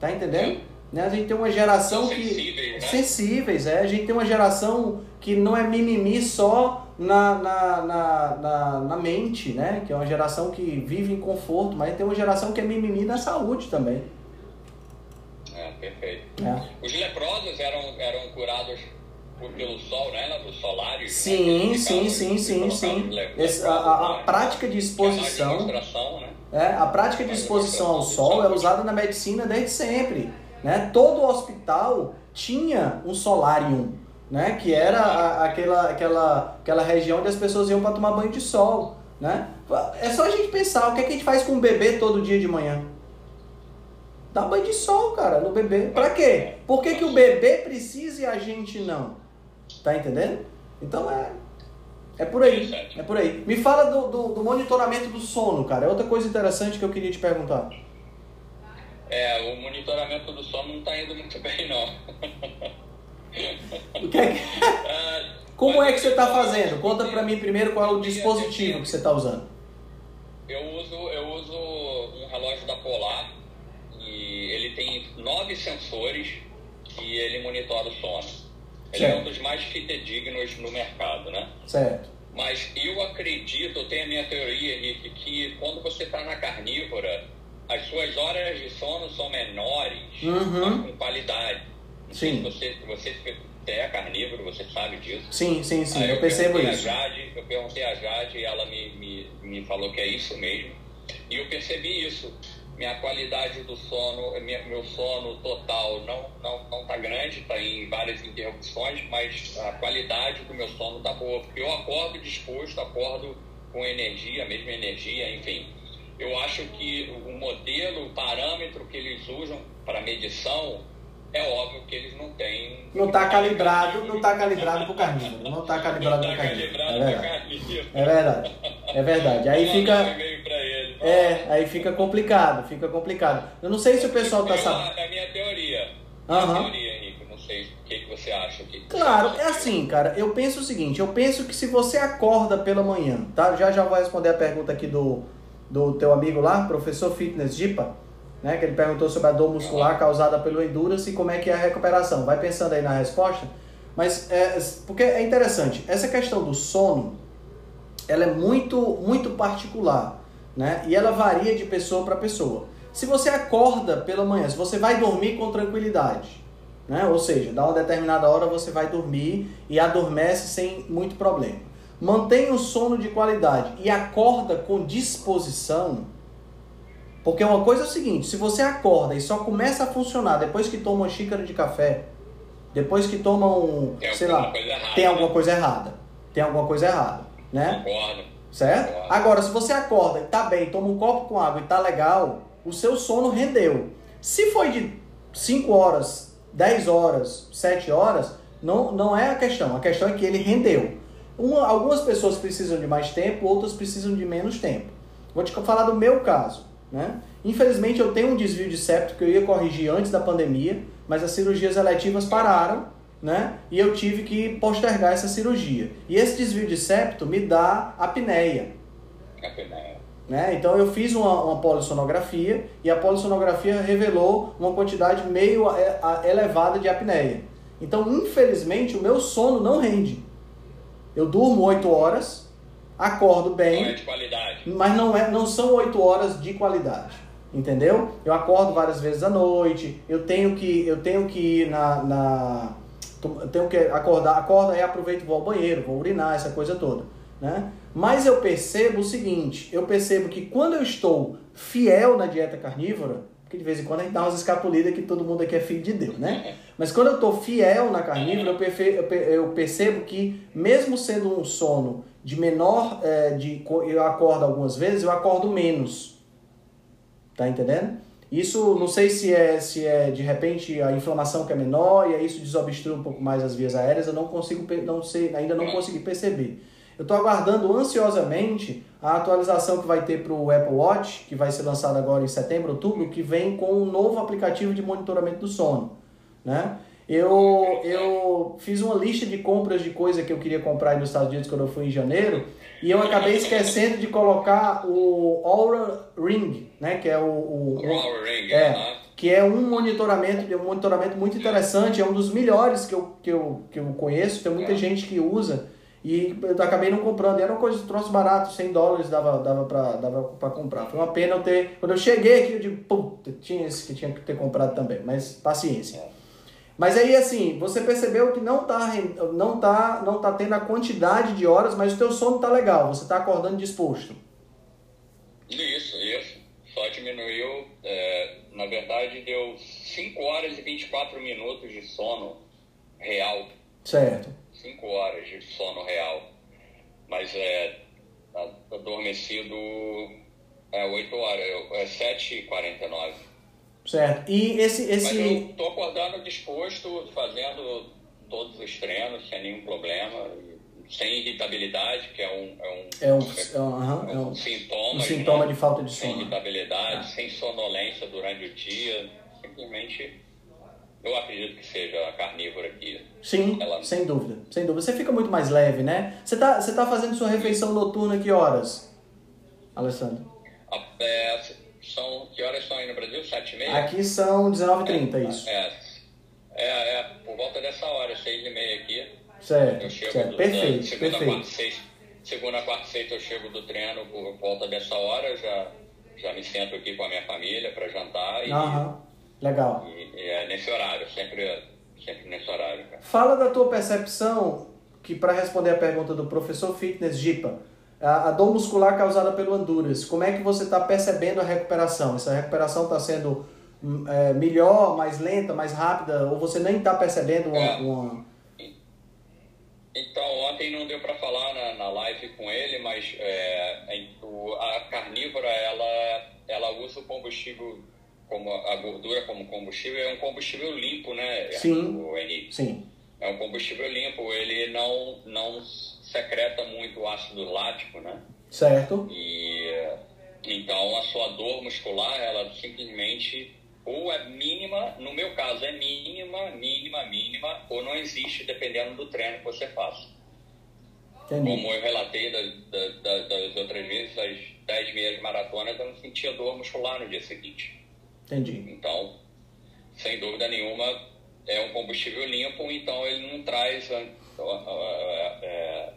Tá entendendo? Né? A gente tem uma geração que. Sensíveis, né? sensíveis, é. A gente tem uma geração que não é mimimi só na, na, na, na, na mente, né? Que é uma geração que vive em conforto, mas tem uma geração que é mimimi na saúde também. É, perfeito. É. Os leprosos eram, eram curados por, pelo sol, né? Do solário. Né? Sim, né? sim, sim, sim, sim. Esse, a, a, a, prática de exposição. Né? É, a prática de exposição ao sol é usada na medicina desde sempre. Né? Todo hospital tinha um solarium, né? que era a, aquela, aquela, aquela região onde as pessoas iam para tomar banho de sol. Né? É só a gente pensar, o que, é que a gente faz com um bebê todo dia de manhã? Dá banho de sol, cara, no bebê. Pra quê? Por que, que o bebê precisa e a gente não? Tá entendendo? Então é. É por aí. É por aí. Me fala do, do, do monitoramento do sono, cara. É outra coisa interessante que eu queria te perguntar. É, o monitoramento do sono não está indo muito bem, não. O que é que... Como é que você está fazendo? Conta para mim primeiro qual é o dispositivo que você está usando. Eu uso, eu uso um relógio da Polar e ele tem nove sensores e ele monitora o sono. Ele certo. é um dos mais fidedignos no mercado, né? Certo. Mas eu acredito, eu tenho a minha teoria, Henrique, que quando você está na carnívora, as suas horas de sono são menores, uhum. mas com qualidade. Não sim. você, você é carnívoro, você sabe disso. Sim, sim, sim, eu, eu percebo isso. Jade, eu perguntei a Jade e ela me, me, me falou que é isso mesmo. E eu percebi isso. Minha qualidade do sono, minha, meu sono total não não não tá grande, está em várias interrupções, mas a qualidade do meu sono tá boa, porque eu acordo disposto, acordo com energia, mesma energia, enfim. Eu acho que o modelo, o parâmetro que eles usam para medição é óbvio que eles não têm. Não está calibrado, não está calibrado para o carnívoro. Não está calibrado para o carnívoro. É verdade. É verdade. É verdade. Aí fica. É, aí fica complicado, fica complicado. Eu não sei se o pessoal está sabendo. É a minha teoria. Aham. teoria, Henrique. Não sei o que, que você acha. Que claro, é assim, cara. Eu penso o seguinte: eu penso que se você acorda pela manhã, tá? Já já vou responder a pergunta aqui do, do teu amigo lá, professor Fitness Jipa né? Que ele perguntou sobre a dor muscular causada pelo endurance e como é que é a recuperação. Vai pensando aí na resposta. Mas é, porque é interessante, essa questão do sono, ela é muito, muito particular, né? E ela varia de pessoa para pessoa. Se você acorda pela manhã, se você vai dormir com tranquilidade, né? Ou seja, dá uma determinada hora você vai dormir e adormece sem muito problema. Mantém o sono de qualidade e acorda com disposição, porque uma coisa é o seguinte, se você acorda e só começa a funcionar depois que toma uma xícara de café, depois que toma um, tem sei lá, errada, tem alguma né? coisa errada. Tem alguma coisa errada, né? Concordo. Certo? Agora, se você acorda e tá bem, toma um copo com água e tá legal, o seu sono rendeu. Se foi de 5 horas, 10 horas, 7 horas, não, não é a questão. A questão é que ele rendeu. Uma, algumas pessoas precisam de mais tempo, outras precisam de menos tempo. Vou te falar do meu caso. Né? Infelizmente eu tenho um desvio de septo que eu ia corrigir antes da pandemia, mas as cirurgias eletivas pararam né? e eu tive que postergar essa cirurgia. E esse desvio de septo me dá apneia. Apneia. Né? Então eu fiz uma, uma polissonografia e a polissonografia revelou uma quantidade meio é, elevada de apneia. Então, infelizmente, o meu sono não rende. Eu durmo 8 horas, acordo bem. Não é de qualidade. Mas não, é, não são oito horas de qualidade. Entendeu? Eu acordo várias vezes à noite, eu tenho que, eu tenho que ir na. na eu tenho que acordar, acorda e aproveito e vou ao banheiro, vou urinar, essa coisa toda. Né? Mas eu percebo o seguinte, eu percebo que quando eu estou fiel na dieta carnívora, de vez em quando a gente dá umas escapulidas que todo mundo aqui é filho de Deus, né? Mas quando eu estou fiel na carnívora, eu percebo que mesmo sendo um sono de menor, é, de, eu acordo algumas vezes, eu acordo menos. Tá entendendo? Isso não sei se é, se é de repente a inflamação que é menor e aí isso desobstrui um pouco mais as vias aéreas, eu não consigo, não sei, ainda não consegui perceber. Eu estou aguardando ansiosamente a atualização que vai ter para o Apple Watch, que vai ser lançado agora em setembro, outubro, que vem com um novo aplicativo de monitoramento do sono. Né? Eu, eu fiz uma lista de compras de coisa que eu queria comprar nos Estados Unidos quando eu fui em janeiro e eu acabei esquecendo de colocar o Aura Ring, né? Que é o, o, o Aura Ring, é, que é um monitoramento, um monitoramento muito interessante, é um dos melhores que eu, que eu, que eu conheço, tem muita é. gente que usa e eu acabei não comprando. Era uma coisa de troço barato, 100 dólares dava, dava, pra, dava pra comprar. Foi uma pena eu ter. Quando eu cheguei aqui, eu digo, puta, tinha esse que tinha que ter comprado também, mas paciência. É. Mas aí, assim, você percebeu que não tá, não tá, não tá tendo a quantidade de horas, mas o teu sono tá legal, você tá acordando disposto. Isso, isso. Só diminuiu, é, na verdade, deu 5 horas e 24 minutos de sono real. Certo. 5 horas de sono real. Mas é adormecido é 8 horas, é 7h49. Certo. E esse. esse... Mas eu tô acordando disposto, fazendo todos os treinos sem nenhum problema, sem irritabilidade, que é um, é um, é um, é um, é um sintoma, um sintoma né? de falta de sono. Sem irritabilidade, ah. sem sonolência durante o dia. Simplesmente eu acredito que seja carnívora aqui. Sim, Ela... sem dúvida, sem dúvida. Você fica muito mais leve, né? Você tá, você tá fazendo sua refeição noturna que horas, Alessandro? É, são, que horas são aí no Brasil? 7 e meia? Aqui são 19h30, é, isso. É, é, é, por volta dessa hora, 6 e meia aqui. Certo, eu chego certo. Do, perfeito, da, segunda, perfeito. Quarta, seis, segunda, quarta, sexta eu chego do treino por volta dessa hora, já, já me sento aqui com a minha família para jantar. E, Aham, legal. E, e, é nesse horário, sempre, sempre nesse horário. Cara. Fala da tua percepção, que para responder a pergunta do professor Fitness Jipa, a, a dor muscular causada pelo Honduras, como é que você está percebendo a recuperação? Essa recuperação está sendo hum, é, melhor, mais lenta, mais rápida, ou você nem está percebendo uma, é. uma, Então, ontem não deu para falar na, na live com ele, mas é, a carnívora, ela, ela usa o combustível como a gordura como combustível é um combustível limpo, né? Sim. O. Sim. É um combustível limpo, ele não, não secreta muito ácido lático, né? Certo. E então a sua dor muscular, ela simplesmente ou é mínima, no meu caso é mínima, mínima, mínima, ou não existe, dependendo do treino que você faça. Entendi. Como eu relatei da, da, da, das outras vezes, as 10 meias maratonas, eu não sentia dor muscular no dia seguinte. Entendi. Então, sem dúvida nenhuma, é um combustível limpo, então ele não traz é, é,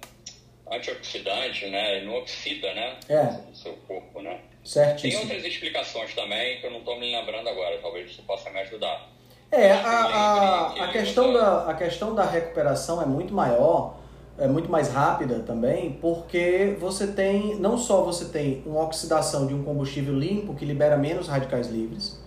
antioxidante, né? Ele não oxida, né? É. O seu corpo, né? Certíssimo. Tem outras explicações também que eu não estou me lembrando agora, talvez isso possa me ajudar. É, a, a, a, questão da, a questão da recuperação é muito maior, é muito mais rápida também, porque você tem, não só você tem uma oxidação de um combustível limpo que libera menos radicais livres,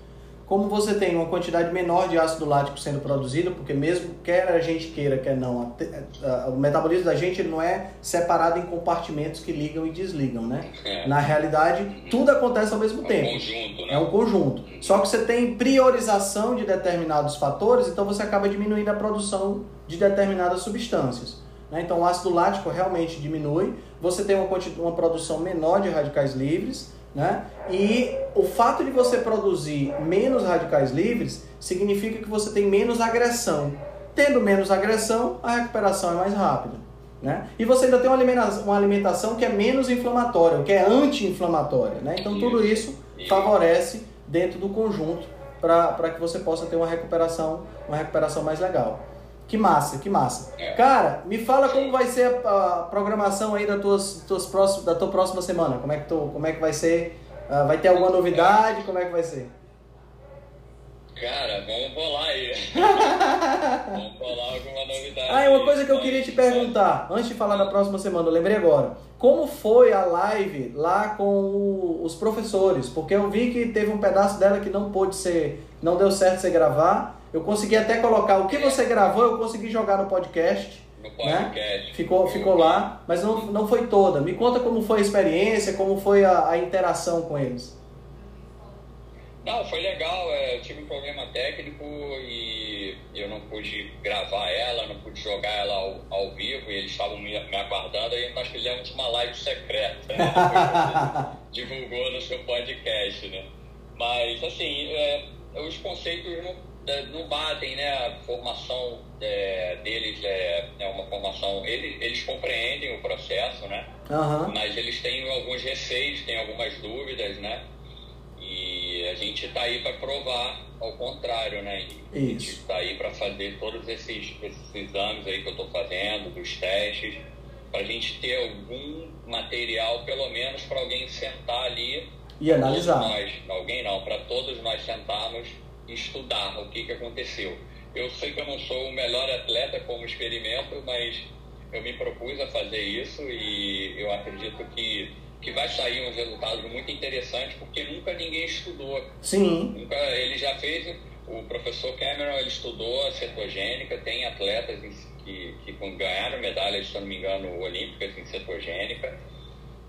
como você tem uma quantidade menor de ácido lático sendo produzido, porque mesmo quer a gente queira, quer não, a, a, o metabolismo da gente não é separado em compartimentos que ligam e desligam, né? É. Na realidade, tudo acontece ao mesmo É um tempo. conjunto, né? É um conjunto. Só que você tem priorização de determinados fatores, então você acaba diminuindo a produção de determinadas substâncias. Né? Então o ácido lático realmente diminui, você tem uma, uma produção menor de radicais livres, né? e o fato de você produzir menos radicais livres significa que você tem menos agressão. Tendo menos agressão, a recuperação é mais rápida. Né? E você ainda tem uma alimentação, uma alimentação que é menos inflamatória, que é anti-inflamatória. Né? Então tudo isso Isso. favorece dentro do conjunto para que você possa ter uma recuperação, uma recuperação mais legal. Que massa, que massa. É. Cara, me fala como vai ser a, a programação aí das tuas, tuas próximas, da tua próxima semana. Como é que, tu, como é que vai ser? Ah, vai ter alguma novidade? Como é que vai ser? Cara, vamos bolar aí. vamos bolar alguma novidade. Ah, é uma coisa que eu queria te perguntar, antes de falar da próxima semana, eu lembrei agora. Como foi a live lá com os professores? Porque eu vi que teve um pedaço dela que não pôde ser, não deu certo você gravar. Eu consegui até colocar o que você gravou, eu consegui jogar no podcast. No podcast. Ficou, ficou lá, mas não, não foi toda. Me conta como foi a experiência, como foi a, a interação com eles. Não, foi legal. é, Eu tive um problema técnico e eu não pude gravar ela, não pude jogar ela ao, ao vivo e eles estavam me, me aguardando. Aí nós fizemos uma live secreta. Né? Divulgou no seu podcast, né? Mas, assim, é, os conceitos não, não batem, né? A formação é, deles é, é uma formação... Eles, eles compreendem o processo, né? Aham. mas eles têm alguns receios, têm algumas dúvidas, né? E a gente está aí para provar ao contrário, né? A gente Isso. está aí para fazer todos esses, esses exames aí que eu estou fazendo, dos testes, para a gente ter algum material, pelo menos, para alguém sentar ali E analisar. Nós, alguém não, para todos nós sentarmos estudar o que, que aconteceu. Eu sei que eu não sou o melhor atleta como experimento, mas eu me propus a fazer isso e eu acredito que, que vai sair uns resultados muito interessantes, porque nunca ninguém estudou. Sim. Nunca, ele já fez, o professor Cameron ele estudou a cetogênica, tem atletas que, que ganharam medalhas, se eu não me engano, olímpicas em cetogênica,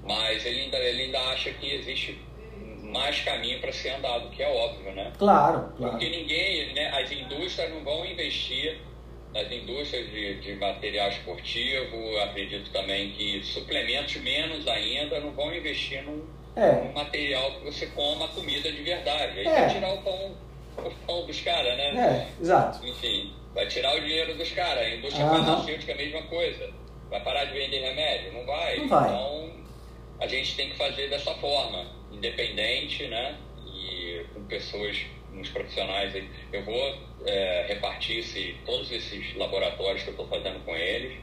mas ele ainda, ele ainda acha que existe mais caminho para ser andado, que é óbvio, né? Claro, claro. Porque ninguém, né, as indústrias não vão investir nas indústrias de, de material esportivo, acredito também que suplementos menos ainda não vão investir num, É. num material que você coma comida de verdade. Aí É. vai tirar o pão, o pão dos caras, né? É, exato. Enfim, vai tirar o dinheiro dos caras. A indústria Aham. farmacêutica é a mesma coisa. Vai parar de vender remédio? Não vai. Não vai. Então, a gente tem que fazer dessa forma, independente, né? E com pessoas, uns profissionais aí. Eu vou é, repartir esse, todos esses laboratórios que eu estou fazendo com eles.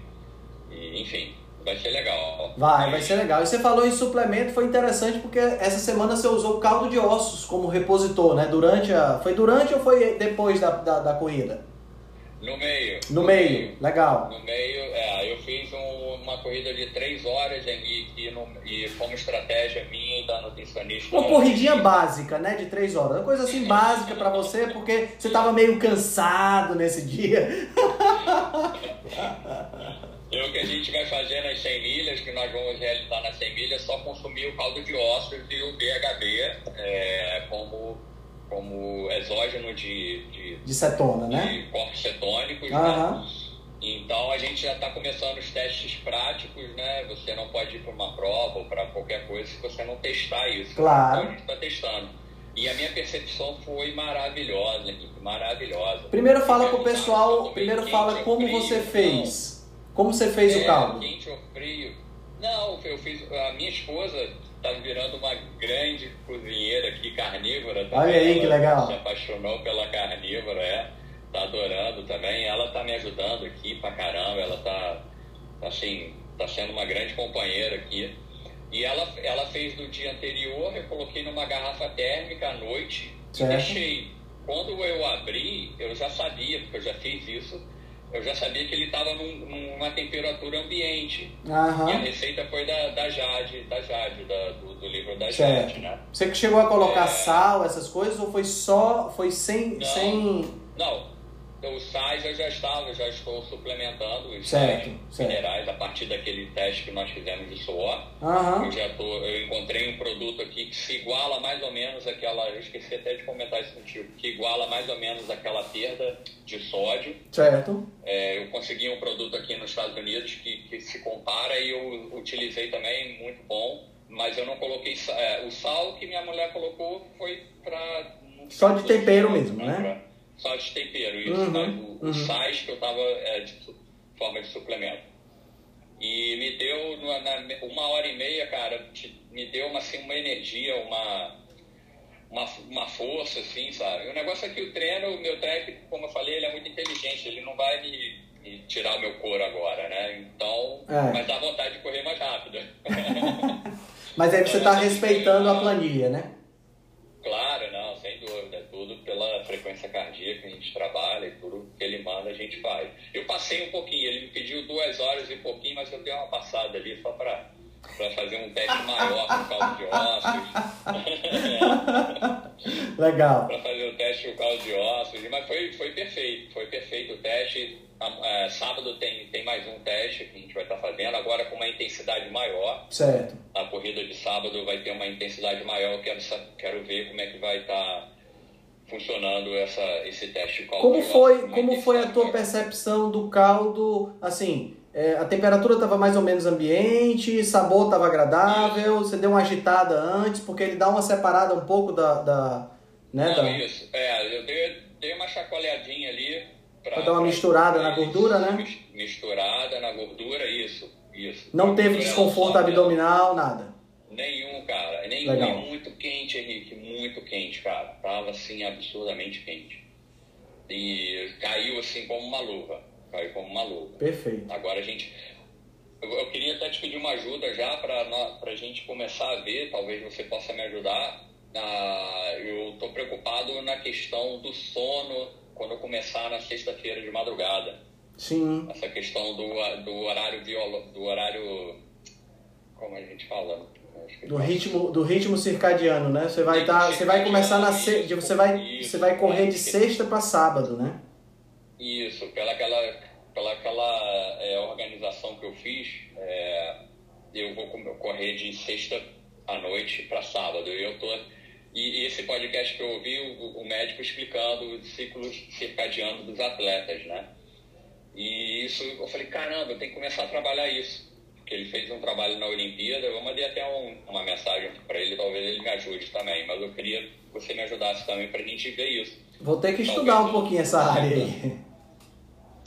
E, enfim, vai ser legal. Vai, vai ser legal. E você falou em suplemento, foi interessante porque essa semana você usou caldo de ossos como repositor, né? Durante a. Foi durante ou foi depois da, da, da corrida? No meio. No meio, legal. No meio, é, eu fiz um- uma corrida de três horas e, e, no- e como estratégia minha e da nutricionista. Uma corridinha básica, né? De três horas. Uma coisa assim básica pra você, porque você tava meio cansado nesse dia. E o que a gente vai fazer nas 100 milhas, que nós vamos realizar nas 100 milhas, é só consumir o caldo de ossos e o BHB é, como como exógeno de, de, de cetona, de né? corpos cetônicos, né? Então a gente já está começando os testes práticos, né? Você não pode ir para uma prova ou para qualquer coisa se você não testar isso. Claro. Então a gente está testando. E a minha percepção foi maravilhosa, maravilhosa. Primeiro fala não se eu pessoal, primeiro quente fala ou como frio. você fez. Como você fez É, o caldo? Quente ou frio? Não, eu fiz. A minha esposa tá virando uma grande cozinheira aqui, carnívora. também. Olha aí, que Ela legal. Se apaixonou pela carnívora, é. Tá adorando também. Ela tá me ajudando aqui pra caramba. Ela tá, assim, tá sendo uma grande companheira aqui. E ela, ela fez no dia anterior, eu coloquei numa garrafa térmica à noite Certo. e deixei. Quando eu abri, eu já sabia, porque eu já fiz isso, eu já sabia que ele estava num, numa temperatura ambiente. E a Aham. receita foi da, da Jade, da Jade, da- do, do livro da Certo. Jade, né? Você que chegou a colocar É. sal, essas coisas, ou foi só, foi sem, Não. sem... Não, os sais eu já estava, já estou suplementando os Certo, minerais a partir daquele teste que nós fizemos de suor. Aham. Eu já tô, eu encontrei um produto aqui que se iguala mais ou menos àquela, eu esqueci até de comentar isso contigo, que iguala mais ou menos àquela perda de sódio. Certo. É, eu consegui um produto aqui nos Estados Unidos que, que se compara e eu utilizei também, muito bom. Mas eu não coloquei é, o sal que minha mulher colocou foi para Só de tempero mesmo, né? Só de tempero, isso. Uhum, o, uhum. sais que eu tava é, de forma de suplemento. E me deu na, na- uma hora e meia, cara, te- me deu uma, assim, uma energia, uma, uma, uma força, assim, sabe? O negócio é que o treino, o meu técnico, como eu falei, ele é muito inteligente, ele não vai me, me tirar o meu couro agora, né? Então, É. mas dá vontade de correr mais rápido. Mas aí você tá respeitando a planilha, né? Claro, não, sem dúvida. É tudo pela frequência cardíaca que a gente trabalha e tudo que ele manda a gente faz. Eu passei um pouquinho, ele me pediu duas horas e pouquinho, mas eu dei uma passada ali só para fazer um teste maior por causa de ossos. Legal. para fazer o teste por causa de ossos. Mas foi, foi perfeito, foi perfeito o teste. É, sábado tem, tem mais um teste que a gente vai estar fazendo, agora com uma intensidade maior. Certo. A corrida de sábado vai ter uma intensidade maior. Eu quero, quero ver como é que vai estar funcionando essa, esse teste Como foi, como foi a tua maior. percepção do caldo? Assim, é, a temperatura estava mais ou menos ambiente, sabor estava agradável, você deu uma agitada antes, porque ele dá uma separada um pouco da. da né, Não, da- isso. É, eu dei, dei uma chacoalhadinha ali. Pra dar uma misturada na gordura, né? mis- Misturada na gordura, isso. isso. não teve gordura, desconforto sobe, abdominal, nada. Nenhum, cara. Nenhum. Legal. Muito quente, Henrique. Muito quente, cara. Tava, assim, absurdamente quente. E caiu, assim, como uma luva. Caiu como uma luva. Perfeito. Agora a gente... Eu, eu queria até te pedir uma ajuda já para a gente começar a ver, talvez você possa me ajudar. Ah, eu estou preocupado na questão do sono quando eu começar na sexta-feira de madrugada. Sim. Essa questão do, do horário violo, do horário... Como a gente fala? Do ritmo, do ritmo circadiano, né? Você vai Ritmo tá, você vai começar na se... você vai você vai correr de sexta para sábado, né? Isso, pela aquela, pela aquela é, organização que eu fiz, é, eu vou correr de sexta à noite para sábado. E eu tô e, e esse podcast que eu ouvi, o, o médico explicando os ciclos circadianos dos atletas, né? E isso, eu falei, caramba, eu tenho que começar a trabalhar isso. Porque ele fez um trabalho na Olimpíada, eu mandei até um- uma mensagem para ele, talvez ele me ajude também, mas eu queria que você me ajudasse também para a gente ver isso. Vou ter que estudar um pouquinho essa área aí.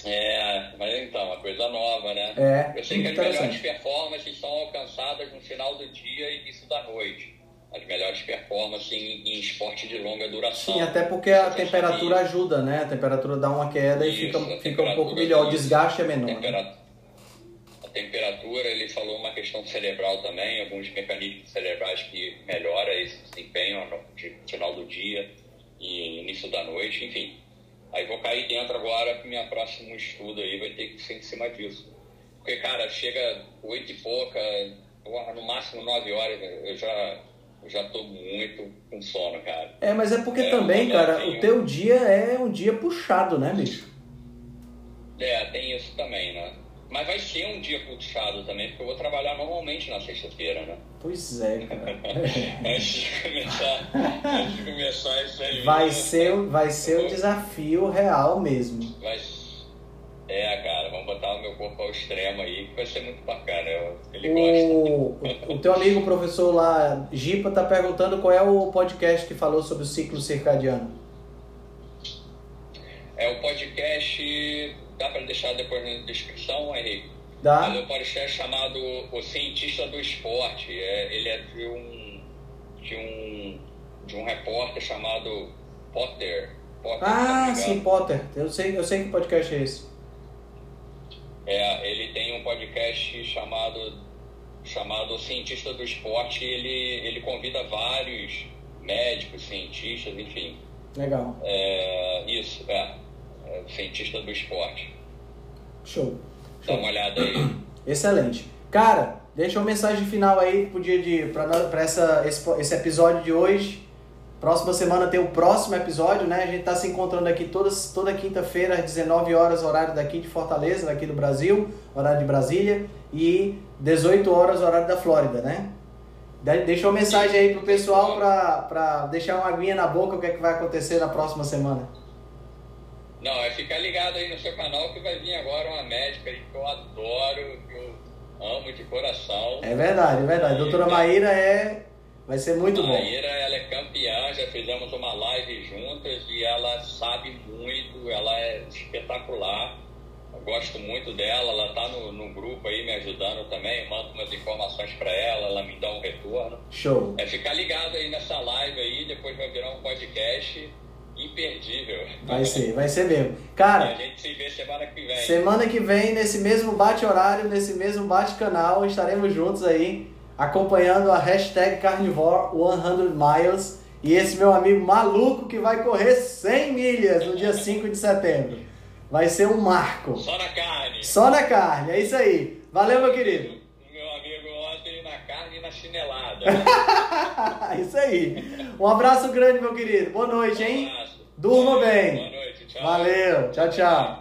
É, mas então, uma coisa nova, né? É, Eu sei que as melhores performances são alcançadas no final do dia e início da noite. As melhores performances em, em esporte de longa duração. Sim, até porque a temperatura ajuda, né? A temperatura dá uma queda e Isso, fica, a fica um temperatura pouco melhor, o desgaste é menor. né? Tempera- A temperatura, ele falou uma questão cerebral também, alguns mecanismos cerebrais que melhora esse desempenho no final do dia e início da noite, enfim. Aí vou cair dentro agora pro meu próximo estudo aí, vai ter que ser em cima disso. Porque, cara, chega oito e pouca, no máximo nove horas, eu já, eu já tô muito com sono, cara. É, mas é porque É, também, mas cara, tem o um- teu dia é um dia puxado, né, bicho? É, tem isso também, né? Mas vai ser um dia puxado também, porque eu vou trabalhar normalmente na sexta-feira, né? Pois é, cara. antes, de começar, antes de começar isso aí. Vai ser, vai ser um desafio real mesmo. Vai, é, cara, vamos botar o meu corpo ao extremo aí, que vai ser muito bacana. Ele o, gosta. O, teu amigo professor lá, Gipa, tá perguntando qual é o podcast que falou sobre o ciclo circadiano. É o podcast Dá para deixar depois na descrição, Henrique? Dá. Mas é um podcast chamado O Cientista do Esporte. É, ele é de um, de um, de um repórter chamado Potter. Potter ah, sim, Potter. Eu sei, eu sei que podcast é esse. É, ele tem um podcast chamado, chamado Cientista do Esporte. Ele, ele convida vários médicos, cientistas, enfim. Legal. É, isso, é. É, cientista do esporte. Show. Dá uma olhada aí. Excelente. Cara, deixa uma mensagem final aí pro dia de. pra, pra essa, esse, esse episódio de hoje. Próxima semana tem o próximo episódio, né? A gente tá se encontrando aqui todas, toda quinta-feira às 19 horas, horário daqui de Fortaleza, daqui do Brasil, horário de Brasília, e 18 horas, horário da Flórida, né? Deixa uma mensagem aí pro pessoal pra, pra deixar uma aguinha na boca o que é que vai acontecer na próxima semana. Não, é ficar ligado aí no seu canal que vai vir agora uma médica que eu adoro, que eu amo de coração. É verdade, é verdade. Doutora Maíra é. Vai ser muito Maíra, bom. Maíra, ela é campeã, já fizemos uma live juntas e ela sabe muito, ela é espetacular. Eu gosto muito dela, ela tá no, no grupo aí me ajudando também, mando umas informações para ela, ela me dá um retorno. Show. É ficar ligado aí nessa live aí, depois vai virar um podcast imperdível. Vai ser, vai ser mesmo. Cara, a gente se vê semana que vem. Semana que vem, nesse mesmo bate-horário, nesse mesmo bate-canal, estaremos juntos aí, acompanhando a hashtag Carnivore 100 Miles. E esse meu amigo maluco que vai correr 100 milhas no dia 5 de setembro. Vai ser um marco. Só na carne. Só na carne, é isso aí. Valeu, meu querido. Meu amigo ontem na carne e na chinelada. isso aí. Um abraço grande, meu querido. Boa noite, hein? Um. Durma bem. Boa noite. Tchau. Valeu. Tchau, tchau.